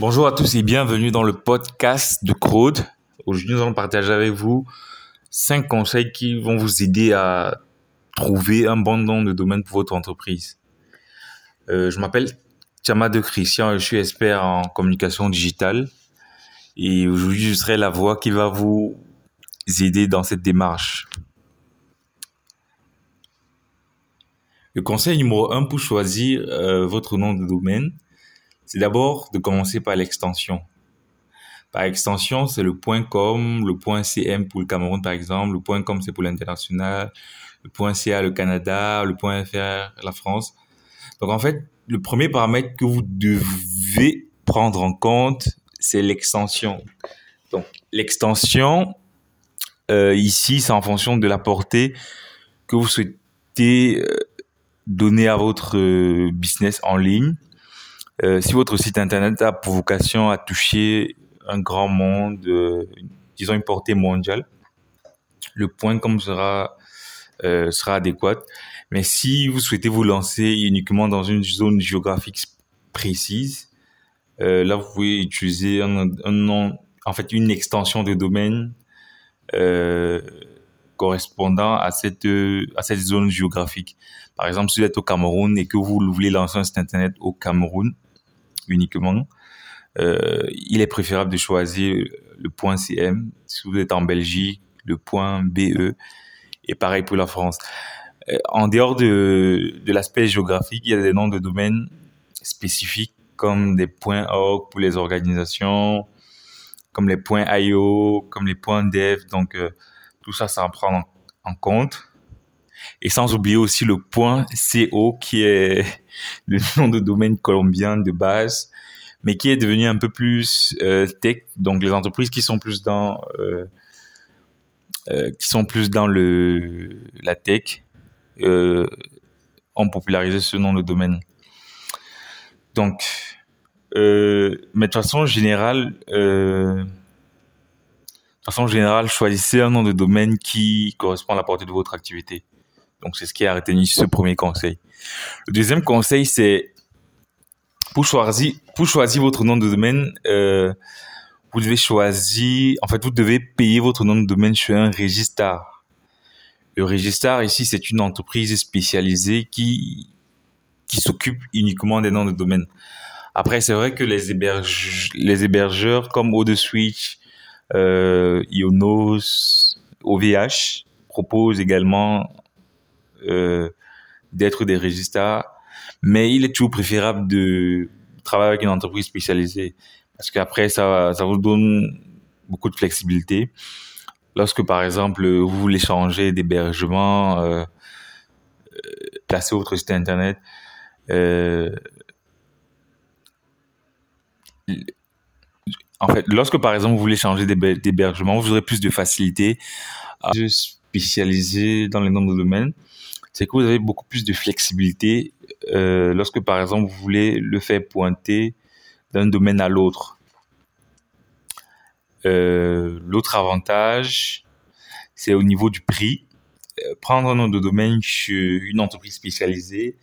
Bonjour à tous et bienvenue dans le podcast de Crowd. Aujourd'hui, nous allons partager avec vous cinq conseils qui vont vous aider à trouver un bon nom de domaine pour votre entreprise. Euh, je m'appelle Tiama de Christian je suis expert en communication digitale. Et aujourd'hui, je serai la voix qui va vous aider dans cette démarche. Le conseil numéro un pour choisir euh, votre nom de domaine, c'est d'abord de commencer par l'extension. Par extension, c'est le point .com, le point .cm pour le Cameroun par exemple, le point .com c'est pour l'international, le point .ca le Canada, le point .fr la France. Donc en fait, le premier paramètre que vous devez prendre en compte, c'est l'extension. Donc l'extension, euh, ici, c'est en fonction de la portée que vous souhaitez euh, donner à votre euh, business en ligne. Euh, si votre site internet a pour vocation à toucher un grand monde, euh, disons une portée mondiale, le point comme sera euh, sera adéquat. Mais si vous souhaitez vous lancer uniquement dans une zone géographique précise, là vous pouvez utiliser un, nom, en fait une extension de domaine correspondant à cette à cette zone géographique. Par exemple, si vous êtes au Cameroun et que vous voulez lancer un site internet au Cameroun uniquement, euh, il est préférable de choisir le point .cm. Si vous êtes en Belgique, le point .be et pareil pour la France. Euh, en dehors de, de l'aspect géographique, il y a des noms de domaines spécifiques comme des points .org pour les organisations, comme les points .io, comme les points .dev. Donc, euh, tout ça, ça en prendre en, en compte. Et sans oublier aussi le point .co qui est le nom de domaine colombien de base, mais qui est devenu un peu plus euh, tech. Donc les entreprises qui sont plus dans euh, euh, qui sont plus dans le la tech ont popularisé ce nom de domaine. Donc, mais de façon générale, de façon générale, choisissez un nom de domaine qui correspond à la portée de votre activité. Donc, c'est ce qui a retenu ce premier conseil. Le deuxième conseil, c'est pour choisir, pour choisir votre nom de domaine, euh, vous devez choisir, en fait, vous devez payer votre nom de domaine chez un Registar. Le Registar, ici, c'est une entreprise spécialisée qui, qui s'occupe uniquement des noms de domaine. Après, c'est vrai que les, héberge, les hébergeurs comme OdeSwitch, euh, Ionos, OVH proposent également euh, d'être des registres, mais il est toujours préférable de travailler avec une entreprise spécialisée parce qu'après ça, vous donne beaucoup de flexibilité. Lorsque par exemple vous voulez changer d'hébergement, euh, placer votre site internet, euh, en fait, lorsque par exemple vous voulez changer d'hébergement, vous aurez plus de facilité à se spécialiser dans les noms de domaine c'est que vous avez beaucoup plus de flexibilité euh, lorsque, par exemple, vous voulez le faire pointer d'un domaine à l'autre. Euh, L'autre avantage, c'est au niveau du prix. Euh, prendre un nom de domaine chez une entreprise spécialisée,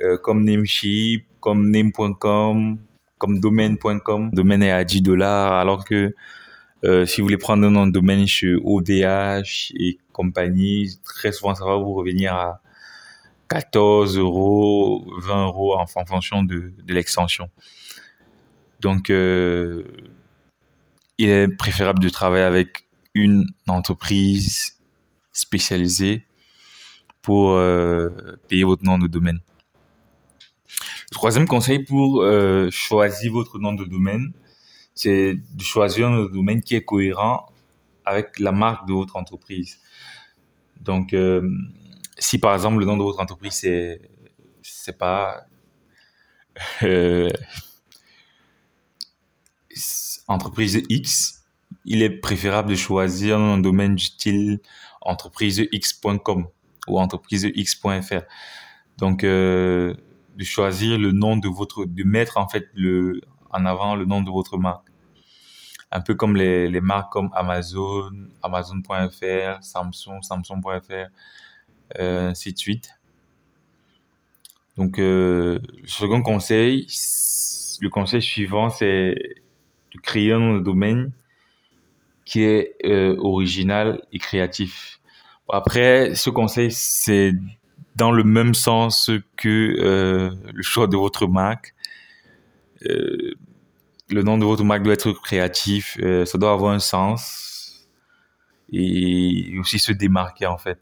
euh, comme Namecheap, comme Name.com, comme Domaine.com. Domaine est à 10 dollars, alors que euh, si vous voulez prendre un nom de domaine chez ODH et compagnie, très souvent ça va vous revenir à 14 euros, 20 euros en, fonction de, de l'extension. Donc, euh, il est préférable de travailler avec une entreprise spécialisée pour euh, payer votre nom de domaine. Le troisième conseil pour euh, choisir votre nom de domaine, c'est de choisir un domaine qui est cohérent avec la marque de votre entreprise. Donc, si par exemple le nom de votre entreprise c'est c'est pas euh, entreprise X, il est préférable de choisir un domaine du style entreprisex.com ou entreprisex.fr. Donc euh, de choisir le nom de votre de mettre en fait le en avant le nom de votre marque. Un peu comme les, les marques comme Amazon, Amazon.fr, Samsung, Samsung.fr ainsi de suite. Donc, euh, le second conseil, le conseil suivant, c'est de créer un nom de domaine qui est euh, original et créatif. Après, ce conseil, c'est dans le même sens que euh, le choix de votre marque. Euh, le nom de votre marque doit être créatif, euh, ça doit avoir un sens et aussi se démarquer en fait,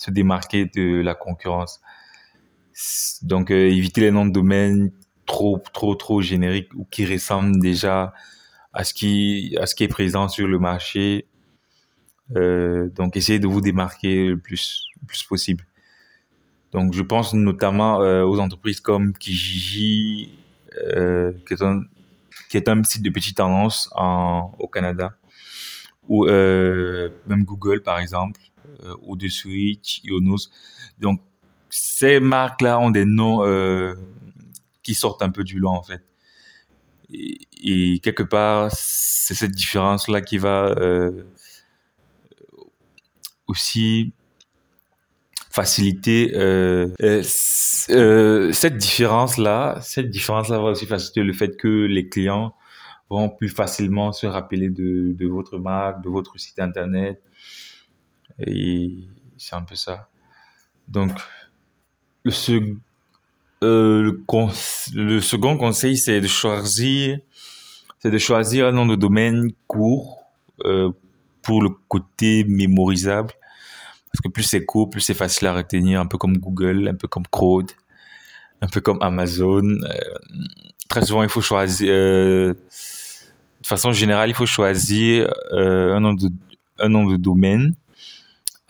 se démarquer de la concurrence. Donc euh, éviter les noms de domaine trop trop trop génériques ou qui ressemblent déjà à ce qui à ce qui est présent sur le marché. Euh, donc essayez de vous démarquer le plus le plus possible. Donc je pense notamment aux entreprises comme Kijiji, euh, qui, est un, qui est un site de petite tendance en, au Canada, ou euh, même Google par exemple, euh, ou de Switch, Ionos. Donc ces marques-là ont des noms euh, qui sortent un peu du lot en fait. Et, quelque part, c'est cette différence-là qui va euh, aussi faciliter euh, euh, euh, cette différence là cette différence là va aussi faciliter le fait que les clients vont plus facilement se rappeler de votre marque de votre site internet et c'est un peu ça donc le, euh, le, second conseil c'est de choisir c'est de choisir un nom de domaine court euh, pour le côté mémorisable parce que plus c'est court, plus c'est facile à retenir, un peu comme Google, un peu comme Crowd, un peu comme Amazon. Euh, très souvent, il faut choisir, de façon générale, il faut choisir un, nom de, un nom de domaine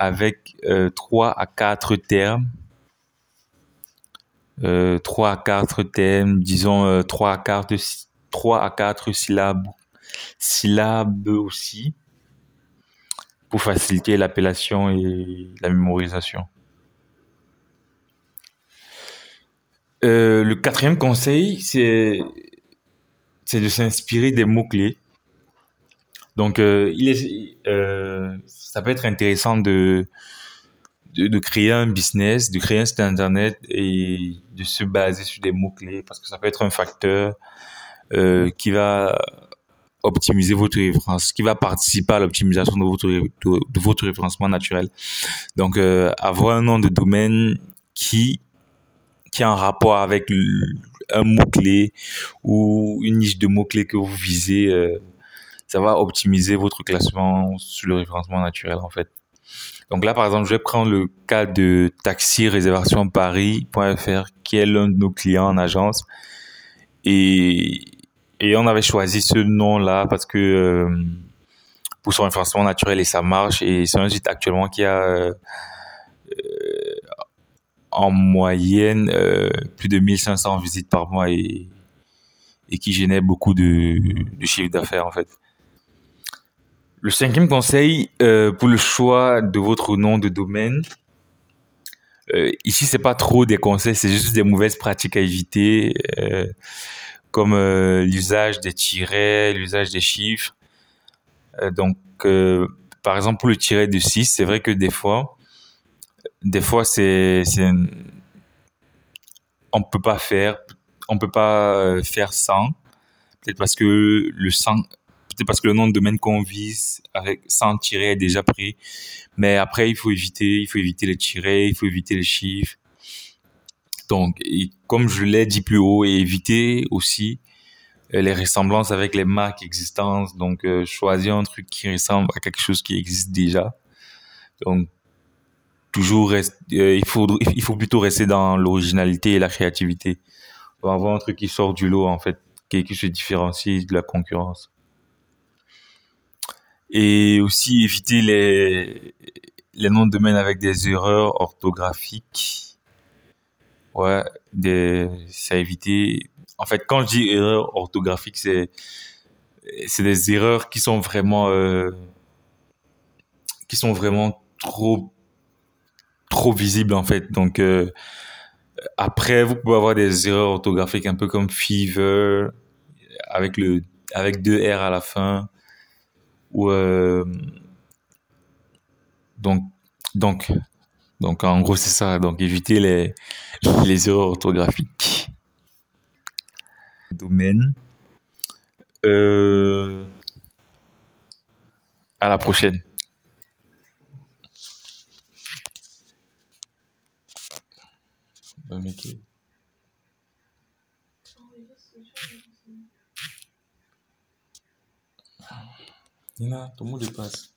avec euh, 3 à 4 termes. Euh, 3 à 4 termes, disons euh, 3 à 4, 3 à 4 syllabes, syllabes aussi pour faciliter l'appellation et la mémorisation. Le quatrième conseil, c'est de s'inspirer des mots clés. Donc, euh, euh, ça peut être intéressant de, de, créer un business, de créer un site internet et de se baser sur des mots clés parce que ça peut être un facteur euh, qui va optimiser votre référence, qui va participer à l'optimisation de votre, référencement naturel. Donc, avoir un nom de domaine qui, qui est en rapport avec un mot-clé ou une niche de mots-clés que vous visez, ça va optimiser votre classement sur le référencement naturel, en fait. Donc là, par exemple, je vais prendre le cas de taxi réservation paris.fr, qui est l'un de nos clients en agence. Et et on avait choisi ce nom-là parce que euh, pour son référencement naturel et ça marche. Et c'est un site actuellement qui a euh, en moyenne euh, plus de 1500 visites par mois et, et qui génère beaucoup de, de chiffre d'affaires en fait. Le cinquième conseil euh, pour le choix de votre nom de domaine, euh, ici c'est pas trop des conseils, c'est juste des mauvaises pratiques à éviter. Euh, comme euh, l'usage des tirets, l'usage des chiffres. Euh, donc, euh, par exemple, pour le tiret de 6, c'est vrai que des fois, des fois, c'est, on peut pas faire, on peut pas faire sans, peut-être parce que le sans, peut-être parce que le nom de domaine qu'on vise sans tiret est déjà pris. Mais après, il faut éviter, il faut éviter les tirets, il faut éviter les chiffres. Donc, comme je l'ai dit plus haut, et éviter aussi euh, les ressemblances avec les marques existantes. Donc, euh, choisir un truc qui ressemble à quelque chose qui existe déjà. Donc, toujours euh, il faut il faut plutôt rester dans l'originalité et la créativité. Pour avoir un truc qui sort du lot en fait, qui se différencie de la concurrence. Et aussi éviter les les noms de domaine avec des erreurs orthographiques Ouais, des, ça a évité. En fait, quand je dis erreur orthographique, c'est c'est des erreurs qui sont vraiment euh, qui sont vraiment trop trop visibles en fait. Donc euh, après, vous pouvez avoir des erreurs orthographiques un peu comme fever avec le avec deux r à la fin euh, donc donc donc en gros c'est ça. Donc éviter les les erreurs orthographiques. Domaine. Euh, à la prochaine. Bah, Nina, tu mult lipăs.